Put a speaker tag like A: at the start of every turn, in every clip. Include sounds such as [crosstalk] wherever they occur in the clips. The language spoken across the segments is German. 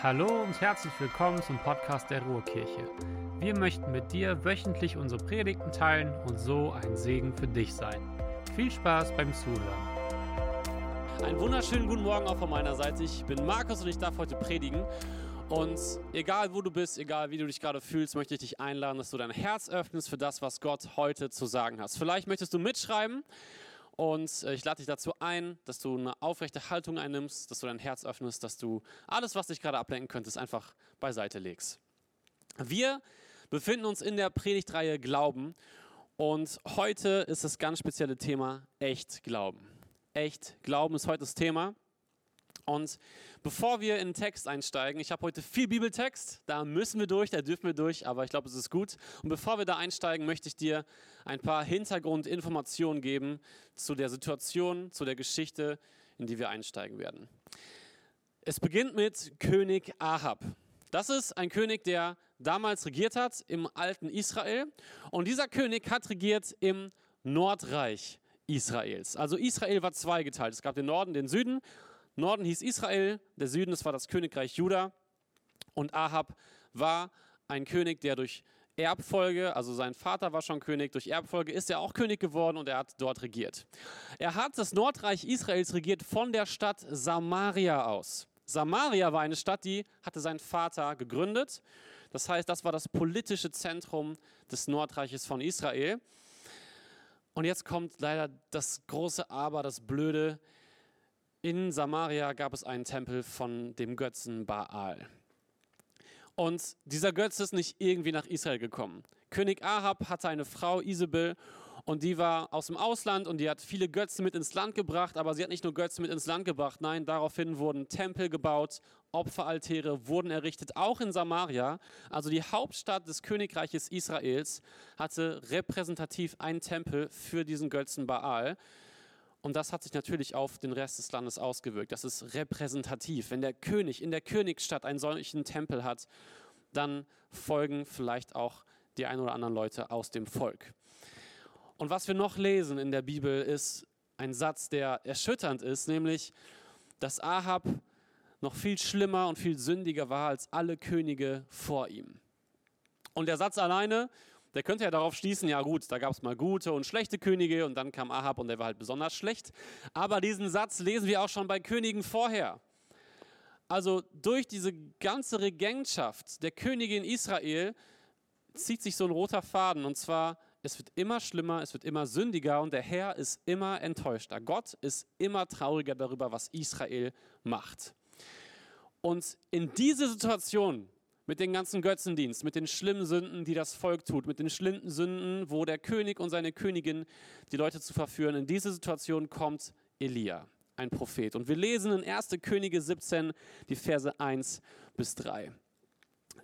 A: Hallo und herzlich willkommen zum Podcast der Ruhrkirche. Wir möchten mit dir wöchentlich unsere Predigten teilen und so ein Segen für dich sein. Viel Spaß beim Zuhören.
B: Einen wunderschönen guten Morgen auch von meiner Seite. Ich bin Markus und ich darf heute predigen. Und egal wo du bist, egal wie du dich gerade fühlst, möchte ich dich einladen, dass du dein Herz öffnest für das, was Gott heute zu sagen hast. Vielleicht möchtest du mitschreiben und äh, ich lade dich dazu ein, dass du eine aufrechte Haltung einnimmst, dass du dein Herz öffnest, dass du alles, was dich gerade ablenken könntest, einfach beiseite legst. Wir befinden uns in der Predigtreihe Glauben und heute ist das ganz spezielle Thema echt Glauben. Echt Glauben ist heute das Thema. Und bevor wir in den Text einsteigen, ich habe heute viel Bibeltext, da müssen wir durch, da dürfen wir durch, aber ich glaube, es ist gut. Und bevor wir da einsteigen, möchte ich dir ein paar Hintergrundinformationen geben zu der Situation, zu der Geschichte, in die wir einsteigen werden. Es beginnt mit König Ahab. Das ist ein König, der damals regiert hat im alten Israel. Und dieser König hat regiert im Nordreich Israels. Also Israel war zweigeteilt. Es gab den Norden, den Süden Norden hieß Israel, der Süden, das war das Königreich Juda. Und Ahab war ein König, der durch Erbfolge, also sein Vater war schon König, durch Erbfolge ist er auch König geworden und er hat dort regiert. Er hat das Nordreich Israels regiert von der Stadt Samaria aus. Samaria war eine Stadt, die hatte sein Vater gegründet. Das heißt, das war das politische Zentrum des Nordreiches von Israel. Und jetzt kommt leider das große Aber, das Blöde. In Samaria gab es einen Tempel von dem Götzen Baal. Und dieser Götze ist nicht irgendwie nach Israel gekommen. König Ahab hatte eine Frau, Isabel, und die war aus dem Ausland und die hat viele Götzen mit ins Land gebracht, aber sie hat nicht nur Götzen mit ins Land gebracht, nein, daraufhin wurden Tempel gebaut, Opferaltäre wurden errichtet, auch in Samaria. Also die Hauptstadt des Königreiches Israels hatte repräsentativ einen Tempel für diesen Götzen Baal. Und das hat sich natürlich auf den Rest des Landes ausgewirkt. Das ist repräsentativ. Wenn der König in der Königsstadt einen solchen Tempel hat, dann folgen vielleicht auch die ein oder anderen Leute aus dem Volk. Und was wir noch lesen in der Bibel ist ein Satz, der erschütternd ist, nämlich, dass Ahab noch viel schlimmer und viel sündiger war als alle Könige vor ihm. Und der Satz alleine der könnte ja darauf schließen, ja gut, da gab es mal gute und schlechte Könige und dann kam Ahab und der war halt besonders schlecht. Aber diesen Satz lesen wir auch schon bei Königen vorher. Also durch diese ganze Regentschaft der Königin Israel zieht sich so ein roter Faden und zwar, es wird immer schlimmer, es wird immer sündiger und der Herr ist immer enttäuschter. Gott ist immer trauriger darüber, was Israel macht. Und in diese Situation mit dem ganzen Götzendienst, mit den schlimmen Sünden, die das Volk tut, mit den schlimmen Sünden, wo der König und seine Königin die Leute zu verführen. In diese Situation kommt Elia, ein Prophet. Und wir lesen in 1. Könige 17 die Verse 1 bis 3.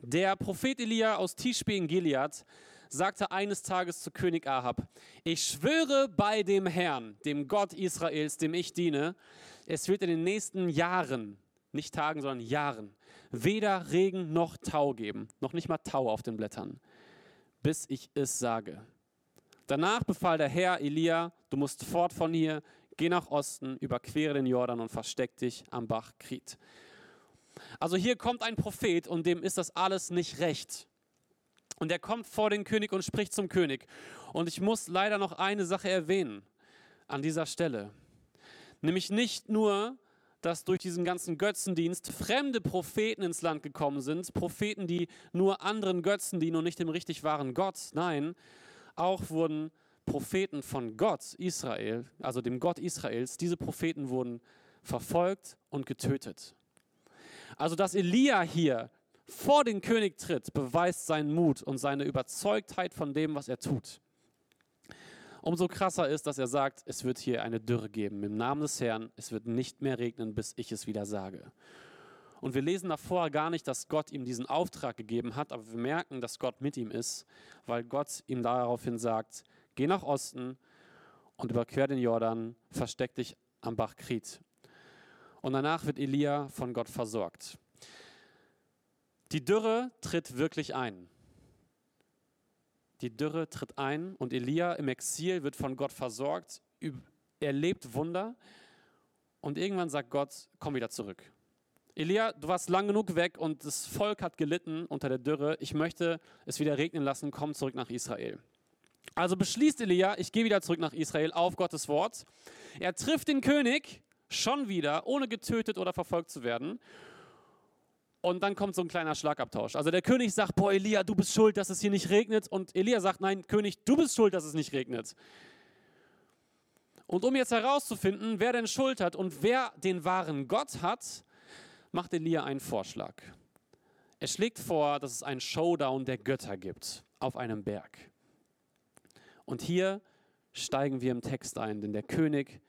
B: Der Prophet Elia aus Tischbe in Gilead sagte eines Tages zu König Ahab, ich schwöre bei dem Herrn, dem Gott Israels, dem ich diene, es wird in den nächsten Jahren nicht Tagen, sondern Jahren, weder Regen noch Tau geben, noch nicht mal Tau auf den Blättern, bis ich es sage. Danach befahl der Herr Elia, du musst fort von hier, geh nach Osten, überquere den Jordan und versteck dich am Bach Krit. Also hier kommt ein Prophet und dem ist das alles nicht recht. Und er kommt vor den König und spricht zum König. Und ich muss leider noch eine Sache erwähnen an dieser Stelle. Nämlich nicht nur, dass durch diesen ganzen Götzendienst fremde Propheten ins Land gekommen sind, Propheten, die nur anderen Götzen dienen und nicht dem richtig wahren Gott. Nein, auch wurden Propheten von Gott, Israel, also dem Gott Israels, diese Propheten wurden verfolgt und getötet. Also, dass Elia hier vor den König tritt, beweist seinen Mut und seine Überzeugtheit von dem, was er tut. Umso krasser ist, dass er sagt, es wird hier eine Dürre geben. Im Namen des Herrn, es wird nicht mehr regnen, bis ich es wieder sage. Und wir lesen davor gar nicht, dass Gott ihm diesen Auftrag gegeben hat, aber wir merken, dass Gott mit ihm ist, weil Gott ihm daraufhin sagt, geh nach Osten und überquer den Jordan, versteck dich am Bach Krit. Und danach wird Elia von Gott versorgt. Die Dürre tritt wirklich ein. Die Dürre tritt ein und Elia im Exil wird von Gott versorgt, erlebt Wunder und irgendwann sagt Gott, komm wieder zurück. Elia, du warst lang genug weg und das Volk hat gelitten unter der Dürre. Ich möchte es wieder regnen lassen, komm zurück nach Israel. Also beschließt Elia, ich gehe wieder zurück nach Israel auf Gottes Wort. Er trifft den König schon wieder, ohne getötet oder verfolgt zu werden. Und dann kommt so ein kleiner Schlagabtausch. Also der König sagt, boah Elia, du bist schuld, dass es hier nicht regnet. Und Elia sagt, nein König, du bist schuld, dass es nicht regnet. Und um jetzt herauszufinden, wer denn Schuld hat und wer den wahren Gott hat, macht Elia einen Vorschlag. Er schlägt vor, dass es einen Showdown der Götter gibt auf einem Berg. Und hier steigen wir im Text ein, denn der König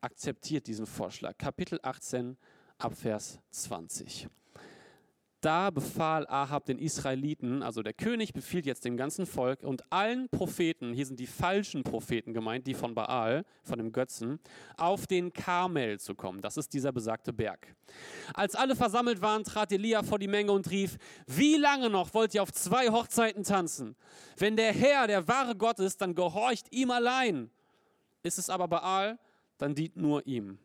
B: akzeptiert diesen Vorschlag. Kapitel 18 Abvers 20. Da befahl Ahab den Israeliten, also der König befiehlt jetzt dem ganzen Volk und allen Propheten, hier sind die falschen Propheten gemeint, die von Baal, von dem Götzen, auf den Karmel zu kommen. Das ist dieser besagte Berg. Als alle versammelt waren, trat Elia vor die Menge und rief, wie lange noch wollt ihr auf zwei Hochzeiten tanzen? Wenn der Herr der wahre Gott ist, dann gehorcht ihm allein. Ist es aber Baal, dann dient nur ihm.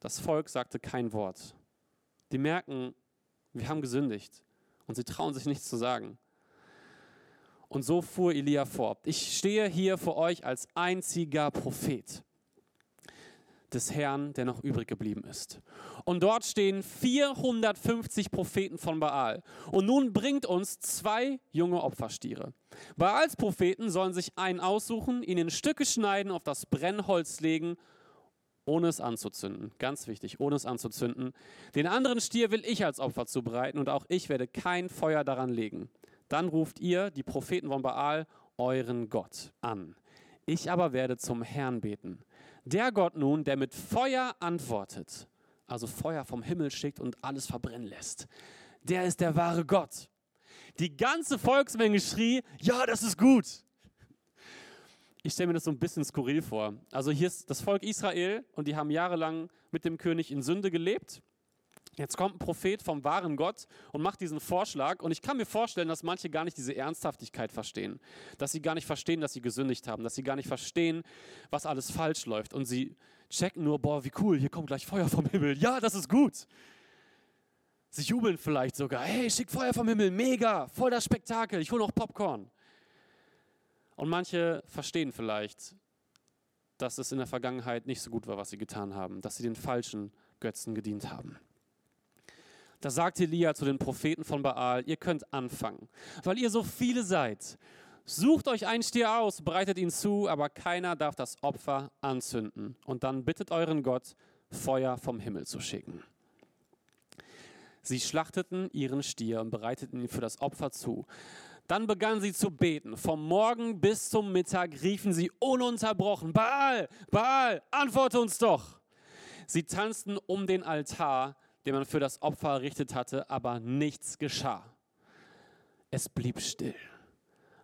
B: Das Volk sagte kein Wort. Die merken, wir haben gesündigt. Und sie trauen sich nichts zu sagen. Und so fuhr Elia fort. Ich stehe hier vor euch als einziger Prophet des Herrn, der noch übrig geblieben ist. Und dort stehen 450 Propheten von Baal. Und nun bringt uns zwei junge Opferstiere. Baals Propheten sollen sich einen aussuchen, ihn in Stücke schneiden, auf das Brennholz legen ohne es anzuzünden. Ganz wichtig, ohne es anzuzünden. Den anderen Stier will ich als Opfer zubereiten und auch ich werde kein Feuer daran legen. Dann ruft ihr, die Propheten von Baal, euren Gott an. Ich aber werde zum Herrn beten. Der Gott nun, der mit Feuer antwortet, also Feuer vom Himmel schickt und alles verbrennen lässt, der ist der wahre Gott. Die ganze Volksmenge schrie, ja, das ist gut ich stelle mir das so ein bisschen skurril vor. Also hier ist das Volk Israel und die haben jahrelang mit dem König in Sünde gelebt. Jetzt kommt ein Prophet vom wahren Gott und macht diesen Vorschlag. Und ich kann mir vorstellen, dass manche gar nicht diese Ernsthaftigkeit verstehen. Dass sie gar nicht verstehen, dass sie gesündigt haben. Dass sie gar nicht verstehen, was alles falsch läuft. Und sie checken nur, boah, wie cool, hier kommt gleich Feuer vom Himmel. Ja, das ist gut. Sie jubeln vielleicht sogar. Hey, schick Feuer vom Himmel, mega, voll das Spektakel. Ich hole noch Popcorn. Und manche verstehen vielleicht, dass es in der Vergangenheit nicht so gut war, was sie getan haben, dass sie den falschen Götzen gedient haben. Da sagt Elia zu den Propheten von Baal, ihr könnt anfangen, weil ihr so viele seid. Sucht euch einen Stier aus, bereitet ihn zu, aber keiner darf das Opfer anzünden. Und dann bittet euren Gott, Feuer vom Himmel zu schicken. Sie schlachteten ihren Stier und bereiteten ihn für das Opfer zu. Dann begannen sie zu beten. Vom Morgen bis zum Mittag riefen sie ununterbrochen, Baal, Baal, antworte uns doch. Sie tanzten um den Altar, den man für das Opfer errichtet hatte, aber nichts geschah. Es blieb still.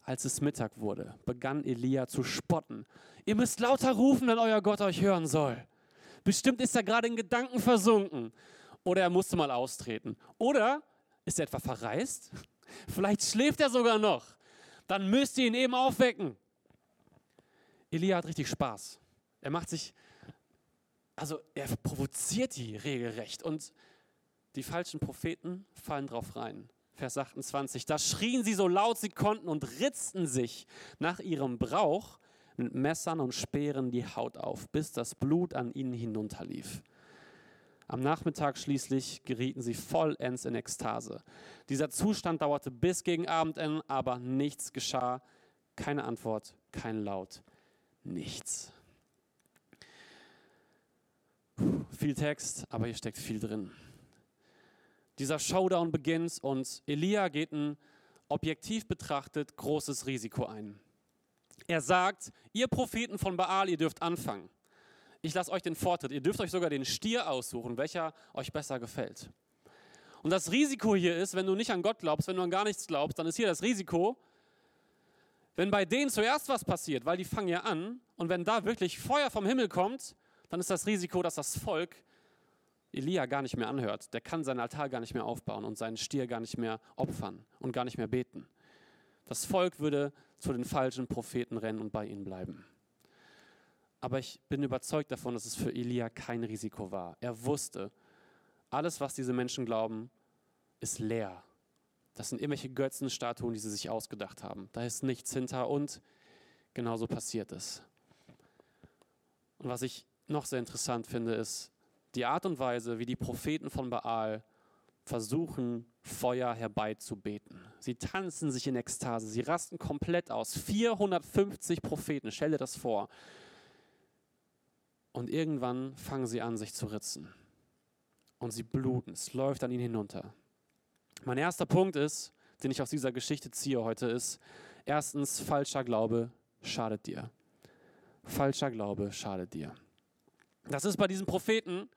B: Als es Mittag wurde, begann Elia zu spotten. Ihr müsst lauter rufen, wenn euer Gott euch hören soll. Bestimmt ist er gerade in Gedanken versunken. Oder er musste mal austreten. Oder ist er etwa verreist? Vielleicht schläft er sogar noch. Dann müsst ihr ihn eben aufwecken. Elia hat richtig Spaß. Er macht sich, also er provoziert die regelrecht und die falschen Propheten fallen drauf rein. Vers 28. Da schrien sie so laut sie konnten und ritzten sich nach ihrem Brauch mit Messern und Speeren die Haut auf, bis das Blut an ihnen hinunterlief. Am Nachmittag schließlich gerieten sie vollends in Ekstase. Dieser Zustand dauerte bis gegen Abendende, aber nichts geschah. Keine Antwort, kein Laut, nichts. Viel Text, aber hier steckt viel drin. Dieser Showdown beginnt und Elia geht ein objektiv betrachtet großes Risiko ein. Er sagt, ihr Propheten von Baal, ihr dürft anfangen ich lasse euch den Vortritt. Ihr dürft euch sogar den Stier aussuchen, welcher euch besser gefällt. Und das Risiko hier ist, wenn du nicht an Gott glaubst, wenn du an gar nichts glaubst, dann ist hier das Risiko, wenn bei denen zuerst was passiert, weil die fangen ja an, und wenn da wirklich Feuer vom Himmel kommt, dann ist das Risiko, dass das Volk Elia gar nicht mehr anhört. Der kann seinen Altar gar nicht mehr aufbauen und seinen Stier gar nicht mehr opfern und gar nicht mehr beten. Das Volk würde zu den falschen Propheten rennen und bei ihnen bleiben. Aber ich bin überzeugt davon, dass es für Elia kein Risiko war. Er wusste, alles, was diese Menschen glauben, ist leer. Das sind irgendwelche Götzenstatuen, die sie sich ausgedacht haben. Da ist nichts hinter und genauso passiert es. Und was ich noch sehr interessant finde, ist die Art und Weise, wie die Propheten von Baal versuchen, Feuer herbeizubeten. Sie tanzen sich in Ekstase, sie rasten komplett aus. 450 Propheten, stell dir das vor. Und irgendwann fangen sie an, sich zu ritzen. Und sie bluten, es läuft an ihnen hinunter. Mein erster Punkt ist, den ich aus dieser Geschichte ziehe heute, ist, erstens, falscher Glaube schadet dir. Falscher Glaube schadet dir. Das ist bei diesen Propheten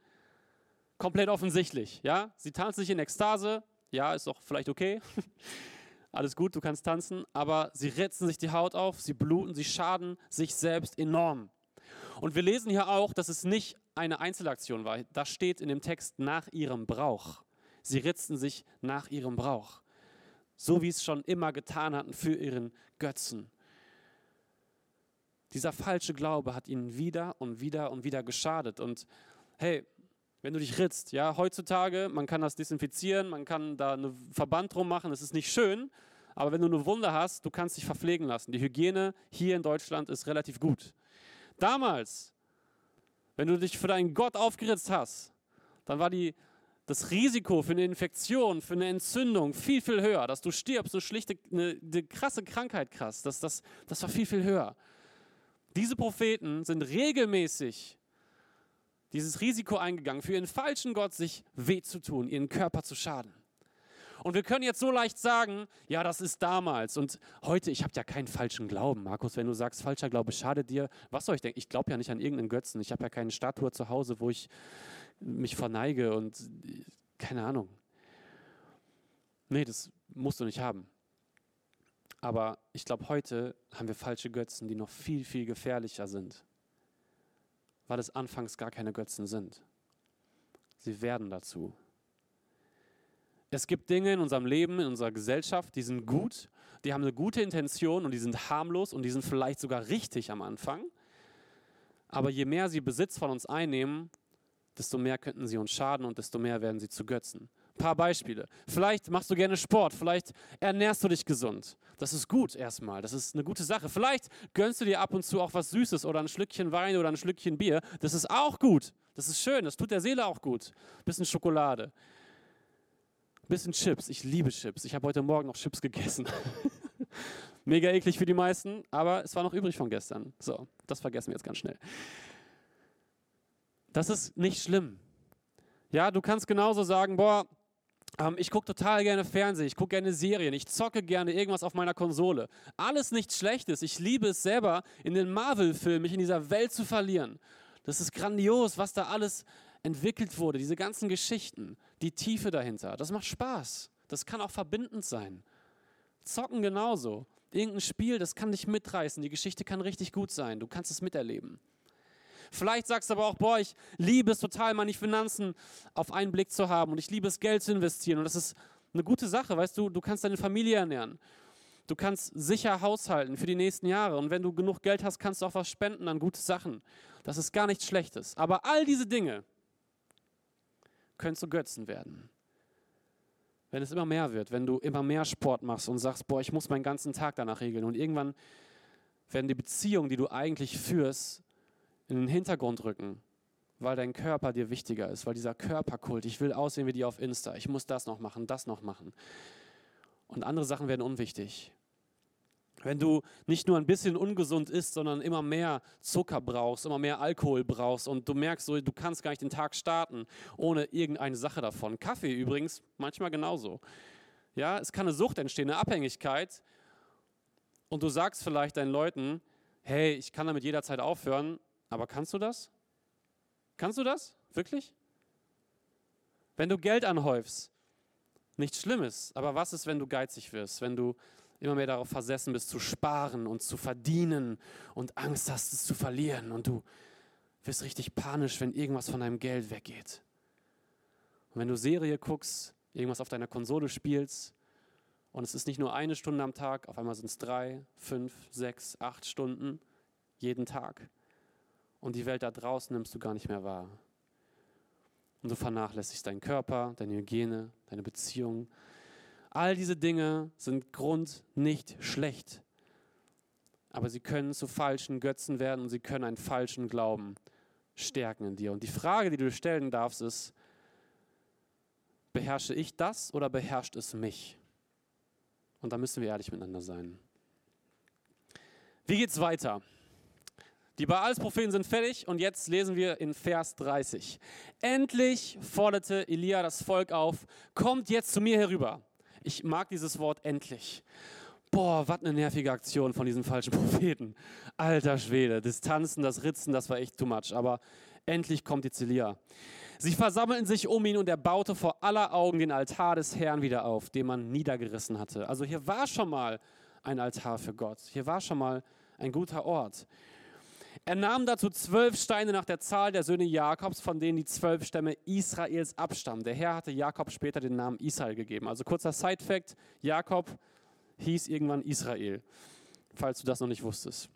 B: komplett offensichtlich. Ja? Sie tanzen sich in Ekstase. Ja, ist doch vielleicht okay. [laughs] Alles gut, du kannst tanzen. Aber sie ritzen sich die Haut auf, sie bluten, sie schaden sich selbst enorm. Und wir lesen hier auch, dass es nicht eine Einzelaktion war. Das steht in dem Text nach ihrem Brauch. Sie ritzten sich nach ihrem Brauch. So wie es schon immer getan hatten für ihren Götzen. Dieser falsche Glaube hat ihnen wieder und wieder und wieder geschadet. Und hey, wenn du dich ritzt, ja, heutzutage, man kann das desinfizieren, man kann da einen Verband drum machen, das ist nicht schön, aber wenn du eine Wunde hast, du kannst dich verpflegen lassen. Die Hygiene hier in Deutschland ist relativ gut. Damals, wenn du dich für deinen Gott aufgeritzt hast, dann war die, das Risiko für eine Infektion, für eine Entzündung viel, viel höher. Dass du stirbst, eine schlichte, eine, eine krasse Krankheit krass, das, das, das war viel, viel höher. Diese Propheten sind regelmäßig dieses Risiko eingegangen, für ihren falschen Gott sich weh zu tun, ihren Körper zu schaden. Und wir können jetzt so leicht sagen, ja, das ist damals. Und heute, ich habe ja keinen falschen Glauben, Markus. Wenn du sagst, falscher Glaube schadet dir, was soll ich denken? Ich glaube ja nicht an irgendeinen Götzen. Ich habe ja keine Statue zu Hause, wo ich mich verneige und keine Ahnung. Nee, das musst du nicht haben. Aber ich glaube, heute haben wir falsche Götzen, die noch viel, viel gefährlicher sind, weil es anfangs gar keine Götzen sind. Sie werden dazu. Es gibt Dinge in unserem Leben, in unserer Gesellschaft, die sind gut, die haben eine gute Intention und die sind harmlos und die sind vielleicht sogar richtig am Anfang. Aber je mehr sie Besitz von uns einnehmen, desto mehr könnten sie uns schaden und desto mehr werden sie zu Götzen. Ein paar Beispiele. Vielleicht machst du gerne Sport, vielleicht ernährst du dich gesund. Das ist gut erstmal, das ist eine gute Sache. Vielleicht gönnst du dir ab und zu auch was Süßes oder ein Schlückchen Wein oder ein Schlückchen Bier. Das ist auch gut. Das ist schön, das tut der Seele auch gut. Bisschen Schokolade. Bisschen Chips. Ich liebe Chips. Ich habe heute Morgen noch Chips gegessen. [laughs] Mega eklig für die meisten, aber es war noch übrig von gestern. So, das vergessen wir jetzt ganz schnell. Das ist nicht schlimm. Ja, du kannst genauso sagen, boah, ähm, ich gucke total gerne Fernsehen, ich gucke gerne Serien, ich zocke gerne irgendwas auf meiner Konsole. Alles nichts Schlechtes. Ich liebe es selber, in den Marvel-Filmen mich in dieser Welt zu verlieren. Das ist grandios, was da alles entwickelt wurde, diese ganzen Geschichten, die Tiefe dahinter. Das macht Spaß. Das kann auch verbindend sein. Zocken genauso. Irgendein Spiel, das kann dich mitreißen. Die Geschichte kann richtig gut sein. Du kannst es miterleben. Vielleicht sagst du aber auch, boah, ich liebe es total, meine Finanzen auf einen Blick zu haben und ich liebe es, Geld zu investieren. Und das ist eine gute Sache, weißt du, du kannst deine Familie ernähren. Du kannst sicher haushalten für die nächsten Jahre. Und wenn du genug Geld hast, kannst du auch was spenden an gute Sachen. Das ist gar nichts Schlechtes. Aber all diese Dinge können zu Götzen werden. Wenn es immer mehr wird, wenn du immer mehr Sport machst und sagst, boah, ich muss meinen ganzen Tag danach regeln. Und irgendwann werden die Beziehungen, die du eigentlich führst, in den Hintergrund rücken, weil dein Körper dir wichtiger ist, weil dieser Körperkult, ich will aussehen wie die auf Insta, ich muss das noch machen, das noch machen. Und andere Sachen werden unwichtig. Wenn du nicht nur ein bisschen ungesund isst, sondern immer mehr Zucker brauchst, immer mehr Alkohol brauchst und du merkst, du kannst gar nicht den Tag starten ohne irgendeine Sache davon. Kaffee übrigens manchmal genauso. Ja, es kann eine Sucht entstehen, eine Abhängigkeit. Und du sagst vielleicht deinen Leuten, hey, ich kann damit jederzeit aufhören, aber kannst du das? Kannst du das? Wirklich? Wenn du Geld anhäufst, nichts Schlimmes. Aber was ist, wenn du geizig wirst? Wenn du immer mehr darauf versessen bist, zu sparen und zu verdienen und Angst hast, es zu verlieren und du wirst richtig panisch, wenn irgendwas von deinem Geld weggeht. Und wenn du Serie guckst, irgendwas auf deiner Konsole spielst und es ist nicht nur eine Stunde am Tag, auf einmal sind es drei, fünf, sechs, acht Stunden jeden Tag und die Welt da draußen nimmst du gar nicht mehr wahr. und du vernachlässigst deinen Körper, deine Hygiene, deine Beziehung. All diese Dinge sind Grund nicht schlecht, aber sie können zu falschen Götzen werden und sie können einen falschen Glauben stärken in dir. Und die Frage, die du stellen darfst, ist, beherrsche ich das oder beherrscht es mich? Und da müssen wir ehrlich miteinander sein. Wie geht's weiter? Die Baals-Propheten sind fertig und jetzt lesen wir in Vers 30. Endlich forderte Elia das Volk auf, kommt jetzt zu mir herüber. Ich mag dieses Wort endlich. Boah, was eine nervige Aktion von diesen falschen [laughs] Propheten. Alter Schwede, das Tanzen, das Ritzen, das war echt too much. Aber endlich kommt jetzt Elia. Sie versammelten sich um ihn und er baute vor aller Augen den Altar des Herrn wieder auf, den man niedergerissen hatte. Also hier war schon mal ein Altar für Gott. Hier war schon mal ein guter Ort. Er nahm dazu zwölf Steine nach der Zahl der Söhne Jakobs, von denen die zwölf Stämme Israels abstammen. Der Herr hatte Jakob später den Namen Israel gegeben. Also kurzer Side-Fact: Jakob hieß irgendwann Israel, falls du das noch nicht wusstest.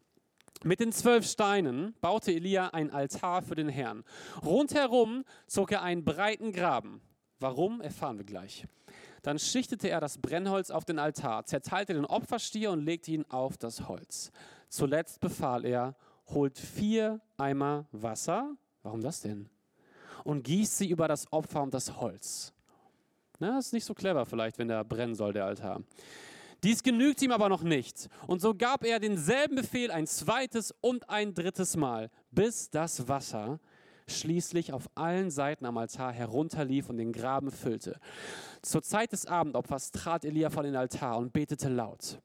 B: Mit den zwölf Steinen baute Elia ein Altar für den Herrn. Rundherum zog er einen breiten Graben. Warum, erfahren wir gleich. Dann schichtete er das Brennholz auf den Altar, zerteilte den Opferstier und legte ihn auf das Holz. Zuletzt befahl er, holt vier Eimer Wasser. Warum das denn? Und gießt sie über das Opfer und das Holz. Na, das ist nicht so clever vielleicht, wenn der brennen soll, der Altar. Dies genügt ihm aber noch nicht. Und so gab er denselben Befehl ein zweites und ein drittes Mal, bis das Wasser schließlich auf allen Seiten am Altar herunterlief und den Graben füllte. Zur Zeit des Abendopfers trat Elia vor den Altar und betete laut.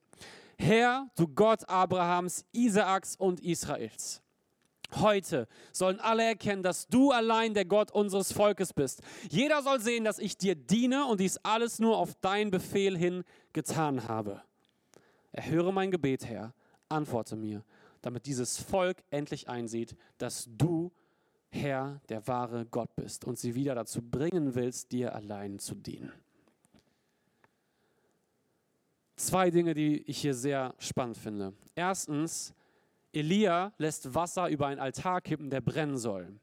B: Herr, du Gott Abrahams, Isaaks und Israels. Heute sollen alle erkennen, dass du allein der Gott unseres Volkes bist. Jeder soll sehen, dass ich dir diene und dies alles nur auf deinen Befehl hin getan habe. Erhöre mein Gebet, Herr, antworte mir, damit dieses Volk endlich einsieht, dass du, Herr, der wahre Gott bist und sie wieder dazu bringen willst, dir allein zu dienen. Zwei Dinge, die ich hier sehr spannend finde. Erstens, Elia lässt Wasser über einen Altar kippen, der brennen soll.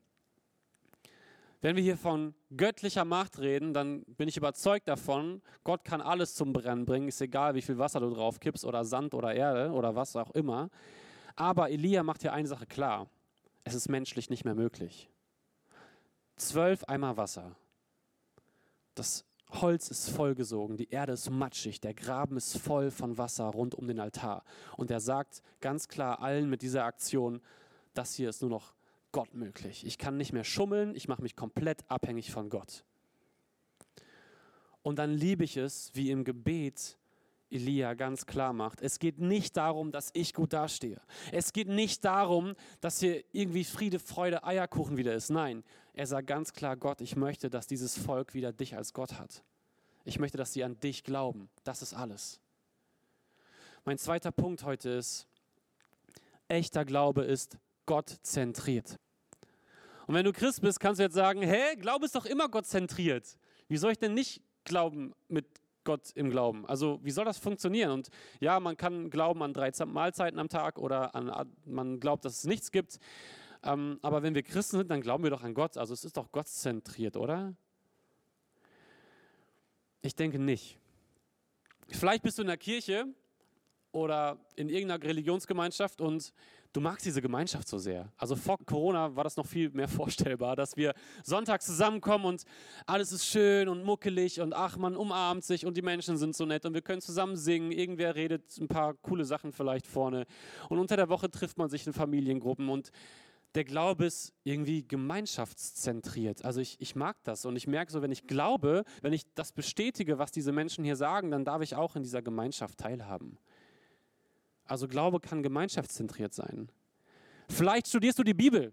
B: Wenn wir hier von göttlicher Macht reden, dann bin ich überzeugt davon, Gott kann alles zum Brennen bringen, ist egal, wie viel Wasser du drauf kippst oder Sand oder Erde oder was auch immer. Aber Elia macht hier eine Sache klar, es ist menschlich nicht mehr möglich. Zwölf Eimer Wasser, das Holz ist vollgesogen, die Erde ist matschig, der Graben ist voll von Wasser rund um den Altar. Und er sagt ganz klar allen mit dieser Aktion, das hier ist nur noch Gott möglich. Ich kann nicht mehr schummeln, ich mache mich komplett abhängig von Gott. Und dann liebe ich es, wie im Gebet Elia ganz klar macht. Es geht nicht darum, dass ich gut dastehe. Es geht nicht darum, dass hier irgendwie Friede, Freude, Eierkuchen wieder ist. Nein, er sagt ganz klar, Gott, ich möchte, dass dieses Volk wieder dich als Gott hat. Ich möchte, dass sie an dich glauben. Das ist alles. Mein zweiter Punkt heute ist, echter Glaube ist Gott zentriert. Und wenn du Christ bist, kannst du jetzt sagen, hä, Glaube ist doch immer Gott zentriert. Wie soll ich denn nicht glauben mit Gott im Glauben? Also wie soll das funktionieren? Und ja, man kann glauben an drei Mahlzeiten am Tag oder an, man glaubt, dass es nichts gibt. Ähm, aber wenn wir Christen sind, dann glauben wir doch an Gott. Also es ist doch Gott zentriert, oder? Ich denke nicht. Vielleicht bist du in der Kirche oder in irgendeiner Religionsgemeinschaft und du magst diese Gemeinschaft so sehr. Also vor Corona war das noch viel mehr [laughs] vorstellbar, dass wir sonntags zusammenkommen und alles ist schön und muckelig und ach, man umarmt sich und die Menschen sind so nett und wir können zusammen singen. Irgendwer redet ein paar coole Sachen vielleicht vorne. Und unter der Woche trifft man sich in Familiengruppen und der Glaube ist irgendwie gemeinschaftszentriert. Also ich, ich mag das und ich merke so, wenn ich glaube, wenn ich das bestätige, was diese Menschen hier sagen, dann darf ich auch in dieser Gemeinschaft teilhaben. Also Glaube kann gemeinschaftszentriert sein. Vielleicht studierst du die Bibel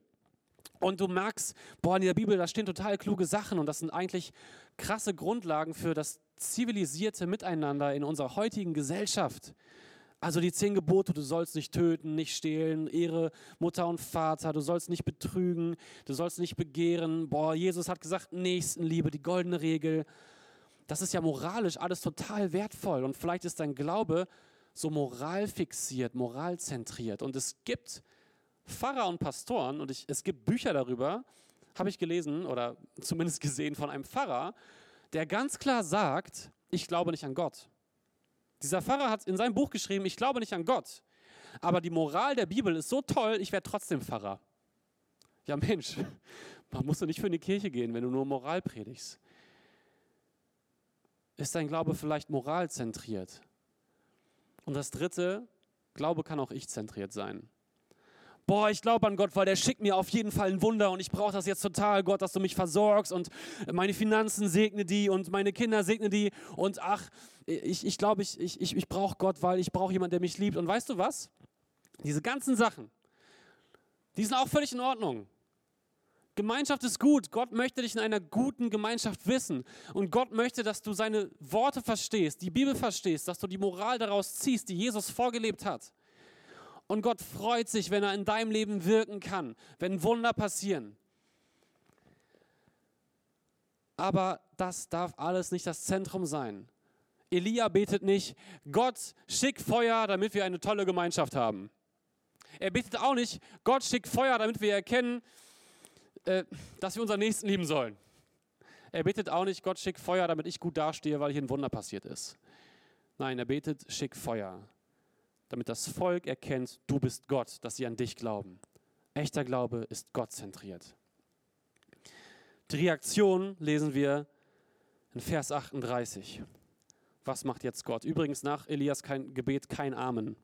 B: und du merkst, boah, in der Bibel, da stehen total kluge Sachen und das sind eigentlich krasse Grundlagen für das zivilisierte Miteinander in unserer heutigen Gesellschaft. Also die zehn Gebote, du sollst nicht töten, nicht stehlen, Ehre Mutter und Vater, du sollst nicht betrügen, du sollst nicht begehren. Boah, Jesus hat gesagt, Nächstenliebe, die goldene Regel. Das ist ja moralisch alles total wertvoll und vielleicht ist dein Glaube so moralfixiert, moralzentriert. Und es gibt Pfarrer und Pastoren und ich, es gibt Bücher darüber, habe ich gelesen oder zumindest gesehen von einem Pfarrer, der ganz klar sagt, ich glaube nicht an Gott. Dieser Pfarrer hat in seinem Buch geschrieben, ich glaube nicht an Gott. Aber die Moral der Bibel ist so toll, ich werde trotzdem Pfarrer. Ja Mensch, man muss doch nicht für eine Kirche gehen, wenn du nur Moral predigst. Ist dein Glaube vielleicht moralzentriert? Und das Dritte, Glaube kann auch ich zentriert sein boah, ich glaube an Gott, weil der schickt mir auf jeden Fall ein Wunder und ich brauche das jetzt total, Gott, dass du mich versorgst und meine Finanzen segne die und meine Kinder segne die und ach, ich, ich glaube, ich, ich, ich brauche Gott, weil ich brauche jemanden, der mich liebt. Und weißt du was? Diese ganzen Sachen, die sind auch völlig in Ordnung. Gemeinschaft ist gut. Gott möchte dich in einer guten Gemeinschaft wissen. Und Gott möchte, dass du seine Worte verstehst, die Bibel verstehst, dass du die Moral daraus ziehst, die Jesus vorgelebt hat. Und Gott freut sich, wenn er in deinem Leben wirken kann, wenn Wunder passieren. Aber das darf alles nicht das Zentrum sein. Elia betet nicht, Gott, schick Feuer, damit wir eine tolle Gemeinschaft haben. Er betet auch nicht, Gott, schick Feuer, damit wir erkennen, äh, dass wir unseren Nächsten lieben sollen. Er betet auch nicht, Gott, schick Feuer, damit ich gut dastehe, weil hier ein Wunder passiert ist. Nein, er betet, schick Feuer, damit das Volk erkennt, du bist Gott, dass sie an dich glauben. Echter Glaube ist gottzentriert. Die Reaktion lesen wir in Vers 38. Was macht jetzt Gott? Übrigens nach Elias kein Gebet kein Amen.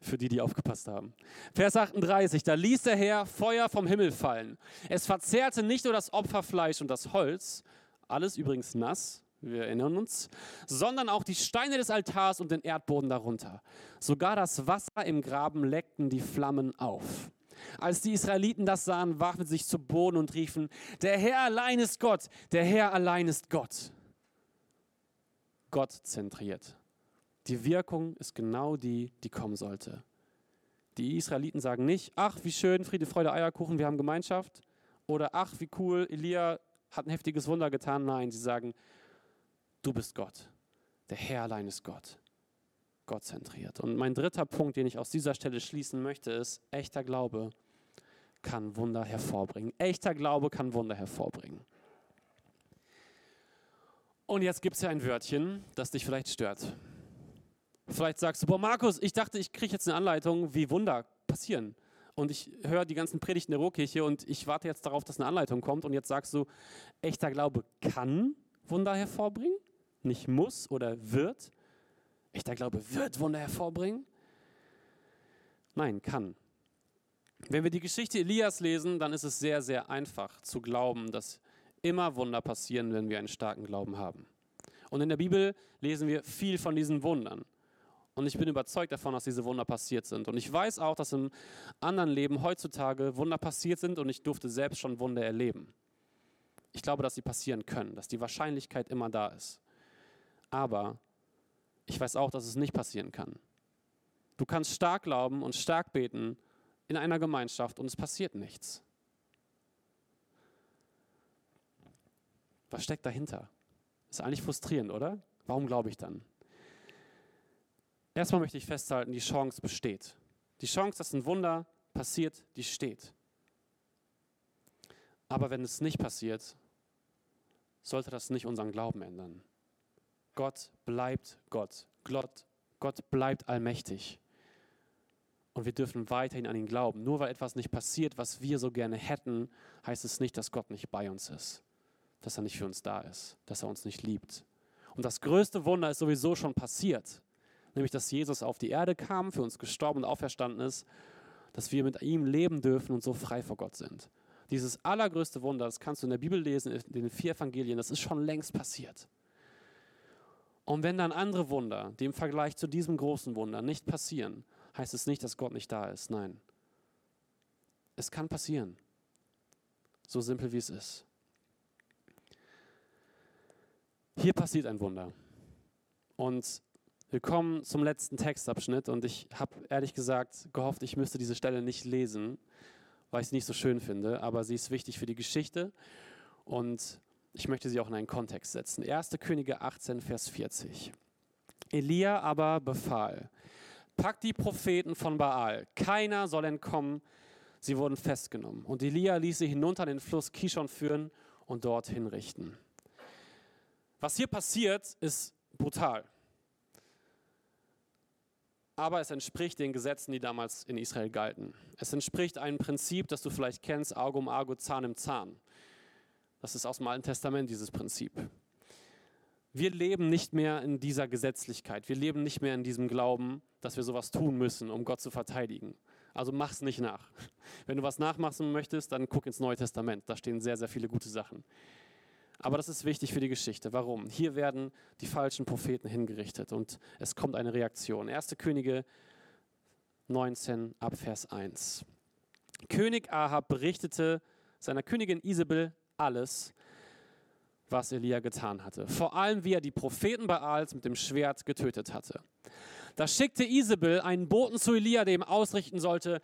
B: Für die, die aufgepasst haben. Vers 38, da ließ der Herr Feuer vom Himmel fallen. Es verzehrte nicht nur das Opferfleisch und das Holz, alles übrigens nass, wir erinnern uns, sondern auch die Steine des Altars und den Erdboden darunter. Sogar das Wasser im Graben leckten die Flammen auf. Als die Israeliten das sahen, warfen sie sich zu Boden und riefen, der Herr allein ist Gott, der Herr allein ist Gott. Gott zentriert. Die Wirkung ist genau die, die kommen sollte. Die Israeliten sagen nicht, ach, wie schön, Friede, Freude, Eierkuchen, wir haben Gemeinschaft. Oder ach, wie cool, Elia hat ein heftiges Wunder getan. Nein, sie sagen, du bist Gott. Der Herr allein ist Gott. Gott zentriert. Und mein dritter Punkt, den ich aus dieser Stelle schließen möchte, ist, echter Glaube kann Wunder hervorbringen. Echter Glaube kann Wunder hervorbringen. Und jetzt gibt es ja ein Wörtchen, das dich vielleicht stört. Vielleicht sagst du, boah Markus, ich dachte, ich kriege jetzt eine Anleitung, wie Wunder passieren. Und ich höre die ganzen Predigten der Ruhrkirche und ich warte jetzt darauf, dass eine Anleitung kommt. Und jetzt sagst du, echter Glaube kann Wunder hervorbringen? Nicht muss oder wird. Echter Glaube wird Wunder hervorbringen. Nein, kann. Wenn wir die Geschichte Elias lesen, dann ist es sehr, sehr einfach zu glauben, dass immer Wunder passieren, wenn wir einen starken Glauben haben. Und in der Bibel lesen wir viel von diesen Wundern. Und ich bin überzeugt davon, dass diese Wunder passiert sind. Und ich weiß auch, dass im anderen Leben heutzutage Wunder passiert sind und ich durfte selbst schon Wunder erleben. Ich glaube, dass sie passieren können, dass die Wahrscheinlichkeit immer da ist. Aber ich weiß auch, dass es nicht passieren kann. Du kannst stark glauben und stark beten in einer Gemeinschaft und es passiert nichts. Was steckt dahinter? Ist eigentlich frustrierend, oder? Warum glaube ich dann? Erstmal möchte ich festhalten, die Chance besteht. Die Chance, dass ein Wunder passiert, die steht. Aber wenn es nicht passiert, sollte das nicht unseren Glauben ändern. Gott bleibt Gott. Gott, Gott bleibt allmächtig. Und wir dürfen weiterhin an ihn glauben. Nur weil etwas nicht passiert, was wir so gerne hätten, heißt es nicht, dass Gott nicht bei uns ist. Dass er nicht für uns da ist. Dass er uns nicht liebt. Und das größte Wunder ist sowieso schon passiert. Nämlich, dass Jesus auf die Erde kam, für uns gestorben und auferstanden ist. Dass wir mit ihm leben dürfen und so frei vor Gott sind. Dieses allergrößte Wunder, das kannst du in der Bibel lesen, in den vier Evangelien, das ist schon längst passiert. Und wenn dann andere Wunder, die im Vergleich zu diesem großen Wunder nicht passieren, heißt es nicht, dass Gott nicht da ist. Nein. Es kann passieren. So simpel wie es ist. Hier passiert ein Wunder. Und wir kommen zum letzten Textabschnitt und ich habe ehrlich gesagt gehofft, ich müsste diese Stelle nicht lesen, weil ich sie nicht so schön finde, aber sie ist wichtig für die Geschichte und ich möchte sie auch in einen Kontext setzen. 1. Könige 18, Vers 40. Elia aber befahl, packt die Propheten von Baal, keiner soll entkommen, Sie wurden festgenommen. Und Elia ließ sie hinunter den Fluss Kishon führen und dort hinrichten. Was hier passiert, ist brutal. Aber es entspricht den Gesetzen, die damals in Israel galten. Es entspricht einem Prinzip, das du vielleicht kennst, Auge um Auge, Zahn im Zahn. Das ist aus dem Alten Testament dieses Prinzip. Wir leben nicht mehr in dieser Gesetzlichkeit. Wir leben nicht mehr in diesem Glauben, dass wir sowas tun müssen, um Gott zu verteidigen. Also mach's nicht nach. Wenn du was nachmachen möchtest, dann guck ins Neue Testament. Da stehen sehr, sehr viele gute Sachen. Aber das ist wichtig für die Geschichte. Warum? Hier werden die falschen Propheten hingerichtet und es kommt eine Reaktion. 1. Könige 19 ab Vers 1. König Ahab berichtete seiner Königin Isabel alles, was Elia getan hatte. Vor allem, wie er die Propheten Baals mit dem Schwert getötet hatte. Da schickte Isabel einen Boten zu Elia, der ihm ausrichten sollte,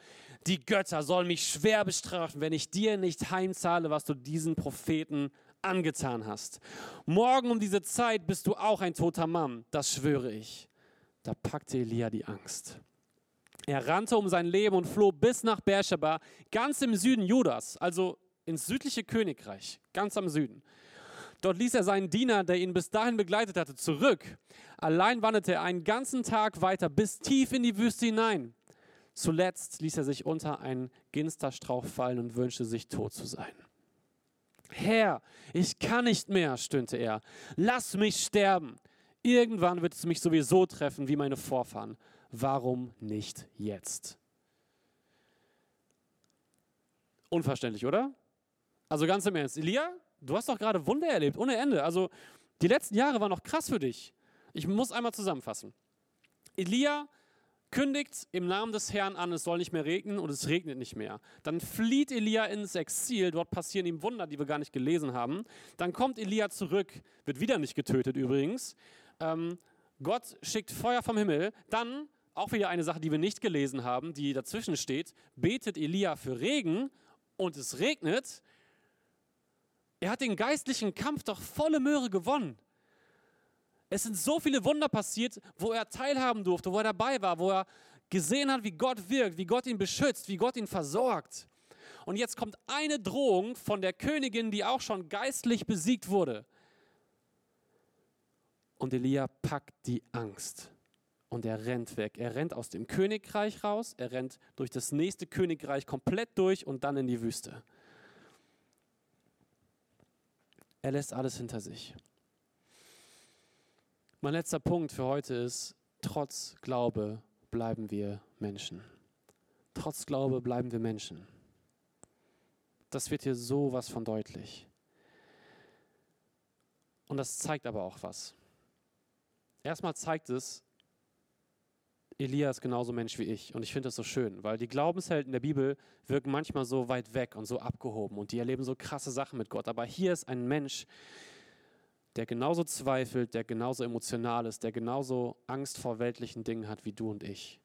B: die Götter sollen mich schwer bestrafen, wenn ich dir nicht heimzahle, was du diesen Propheten angetan hast. Morgen um diese Zeit bist du auch ein toter Mann, das schwöre ich. Da packte Elia die Angst. Er rannte um sein Leben und floh bis nach Beersheba, ganz im Süden Judas, also ins südliche Königreich, ganz am Süden. Dort ließ er seinen Diener, der ihn bis dahin begleitet hatte, zurück. Allein wanderte er einen ganzen Tag weiter bis tief in die Wüste hinein. Zuletzt ließ er sich unter einen Ginsterstrauch fallen und wünschte sich tot zu sein. Herr, ich kann nicht mehr, stöhnte er. Lass mich sterben. Irgendwann wird es mich sowieso treffen wie meine Vorfahren. Warum nicht jetzt? Unverständlich, oder? Also ganz im Ernst, Elia, du hast doch gerade Wunder erlebt, ohne Ende. Also die letzten Jahre waren noch krass für dich. Ich muss einmal zusammenfassen. Elia kündigt im Namen des Herrn an, es soll nicht mehr regnen und es regnet nicht mehr. Dann flieht Elia ins Exil, dort passieren ihm Wunder, die wir gar nicht gelesen haben. Dann kommt Elia zurück, wird wieder nicht getötet übrigens. Ähm, Gott schickt Feuer vom Himmel. Dann, auch wieder eine Sache, die wir nicht gelesen haben, die dazwischen steht, betet Elia für Regen und es regnet. Er hat den geistlichen Kampf doch volle Möhre gewonnen. Es sind so viele Wunder passiert, wo er teilhaben durfte, wo er dabei war, wo er gesehen hat, wie Gott wirkt, wie Gott ihn beschützt, wie Gott ihn versorgt. Und jetzt kommt eine Drohung von der Königin, die auch schon geistlich besiegt wurde. Und Elia packt die Angst und er rennt weg. Er rennt aus dem Königreich raus, er rennt durch das nächste Königreich komplett durch und dann in die Wüste. Er lässt alles hinter sich. Mein letzter Punkt für heute ist, trotz Glaube bleiben wir Menschen. Trotz Glaube bleiben wir Menschen. Das wird hier so was von deutlich. Und das zeigt aber auch was. Erstmal zeigt es, Elia ist genauso Mensch wie ich. Und ich finde das so schön, weil die Glaubenshelden der Bibel wirken manchmal so weit weg und so abgehoben und die erleben so krasse Sachen mit Gott. Aber hier ist ein Mensch, der genauso zweifelt, der genauso emotional ist, der genauso Angst vor weltlichen Dingen hat wie du und ich.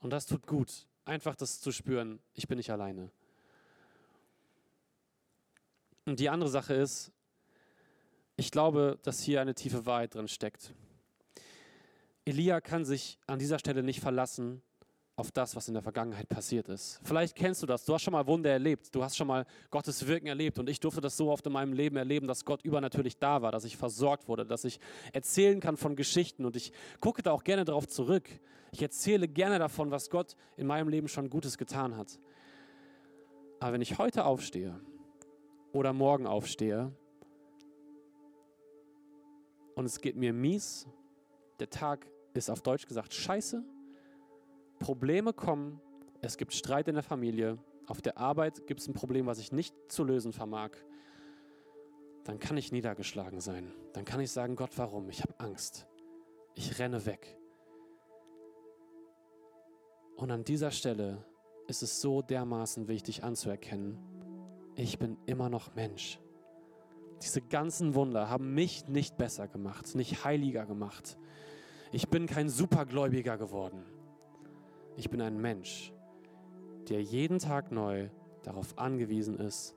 B: Und das tut gut, einfach das zu spüren, ich bin nicht alleine. Und die andere Sache ist, ich glaube, dass hier eine tiefe Wahrheit drin steckt. Elia kann sich an dieser Stelle nicht verlassen auf das, was in der Vergangenheit passiert ist. Vielleicht kennst du das. Du hast schon mal Wunder erlebt. Du hast schon mal Gottes Wirken erlebt. Und ich durfte das so oft in meinem Leben erleben, dass Gott übernatürlich da war, dass ich versorgt wurde, dass ich erzählen kann von Geschichten. Und ich gucke da auch gerne darauf zurück. Ich erzähle gerne davon, was Gott in meinem Leben schon Gutes getan hat. Aber wenn ich heute aufstehe oder morgen aufstehe und es geht mir mies, der Tag ist auf Deutsch gesagt scheiße, Probleme kommen, es gibt Streit in der Familie, auf der Arbeit gibt es ein Problem, was ich nicht zu lösen vermag, dann kann ich niedergeschlagen sein. Dann kann ich sagen, Gott, warum? Ich habe Angst. Ich renne weg. Und an dieser Stelle ist es so dermaßen wichtig anzuerkennen, ich bin immer noch Mensch. Diese ganzen Wunder haben mich nicht besser gemacht, nicht heiliger gemacht. Ich bin kein Supergläubiger geworden. Ich bin ein Mensch, der jeden Tag neu darauf angewiesen ist,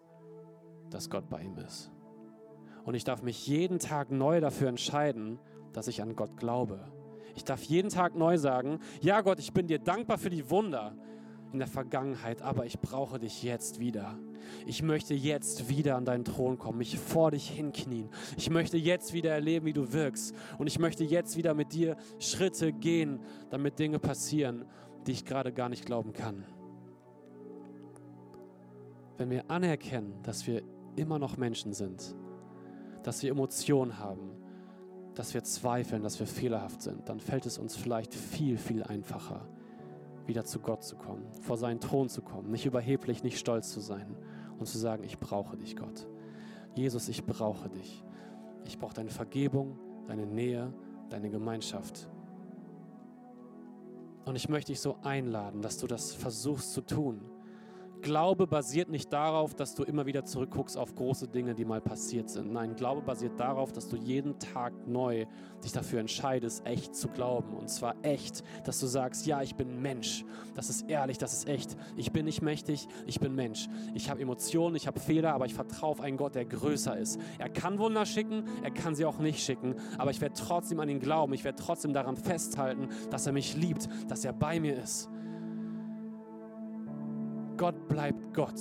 B: dass Gott bei ihm ist. Und ich darf mich jeden Tag neu dafür entscheiden, dass ich an Gott glaube. Ich darf jeden Tag neu sagen, ja Gott, ich bin dir dankbar für die Wunder. In der Vergangenheit, aber ich brauche dich jetzt wieder. Ich möchte jetzt wieder an deinen Thron kommen, mich vor dich hinknien. Ich möchte jetzt wieder erleben, wie du wirkst. Und ich möchte jetzt wieder mit dir Schritte gehen, damit Dinge passieren, die ich gerade gar nicht glauben kann. Wenn wir anerkennen, dass wir immer noch Menschen sind, dass wir Emotionen haben, dass wir zweifeln, dass wir fehlerhaft sind, dann fällt es uns vielleicht viel, viel einfacher, wieder zu Gott zu kommen, vor seinen Thron zu kommen, nicht überheblich, nicht stolz zu sein und zu sagen, ich brauche dich, Gott. Jesus, ich brauche dich. Ich brauche deine Vergebung, deine Nähe, deine Gemeinschaft. Und ich möchte dich so einladen, dass du das versuchst zu tun Glaube basiert nicht darauf, dass du immer wieder zurückguckst auf große Dinge, die mal passiert sind. Nein, Glaube basiert darauf, dass du jeden Tag neu dich dafür entscheidest, echt zu glauben. Und zwar echt, dass du sagst, ja, ich bin Mensch. Das ist ehrlich, das ist echt. Ich bin nicht mächtig, ich bin Mensch. Ich habe Emotionen, ich habe Fehler, aber ich vertraue auf einen Gott, der größer ist. Er kann Wunder schicken, er kann sie auch nicht schicken. Aber ich werde trotzdem an ihn glauben. Ich werde trotzdem daran festhalten, dass er mich liebt, dass er bei mir ist. Gott bleibt Gott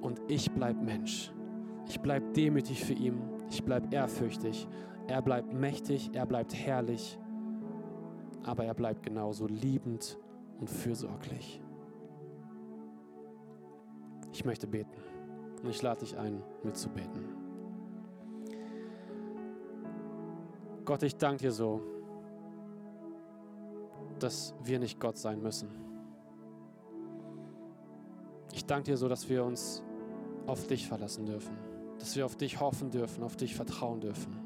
B: und ich bleib Mensch. Ich bleib demütig für ihn, ich bleib ehrfürchtig. Er bleibt mächtig, er bleibt herrlich, aber er bleibt genauso liebend und fürsorglich. Ich möchte beten und ich lade dich ein, mitzubeten. Gott, ich danke dir so, dass wir nicht Gott sein müssen ich danke dir so, dass wir uns auf dich verlassen dürfen, dass wir auf dich hoffen dürfen, auf dich vertrauen dürfen.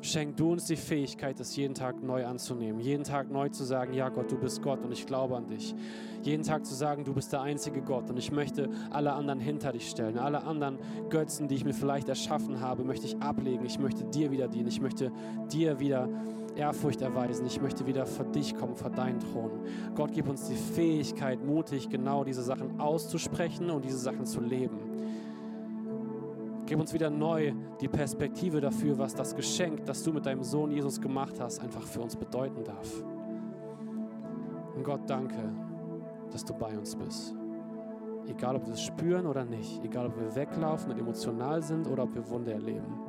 B: Schenk du uns die Fähigkeit, das jeden Tag neu anzunehmen, jeden Tag neu zu sagen, ja Gott, du bist Gott und ich glaube an dich. Jeden Tag zu sagen, du bist der einzige Gott und ich möchte alle anderen hinter dich stellen. Alle anderen Götzen, die ich mir vielleicht erschaffen habe, möchte ich ablegen. Ich möchte dir wieder dienen. Ich möchte dir wieder Ehrfurcht erweisen. Ich möchte wieder vor dich kommen, vor deinen Thron. Gott, gib uns die Fähigkeit, mutig genau diese Sachen auszusprechen und diese Sachen zu leben. Gib uns wieder neu die Perspektive dafür, was das Geschenk, das du mit deinem Sohn Jesus gemacht hast, einfach für uns bedeuten darf. Und Gott, danke, dass du bei uns bist. Egal, ob wir es spüren oder nicht, egal, ob wir weglaufen und emotional sind oder ob wir Wunder erleben.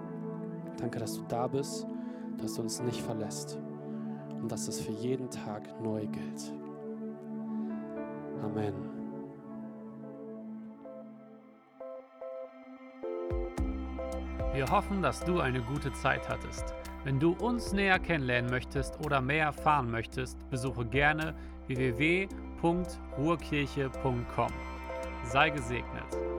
B: Danke, dass du da bist dass du uns nicht verlässt und dass es für jeden Tag neu gilt. Amen.
A: Wir hoffen, dass du eine gute Zeit hattest. Wenn du uns näher kennenlernen möchtest oder mehr erfahren möchtest, besuche gerne www.ruhrkirche.com. Sei gesegnet.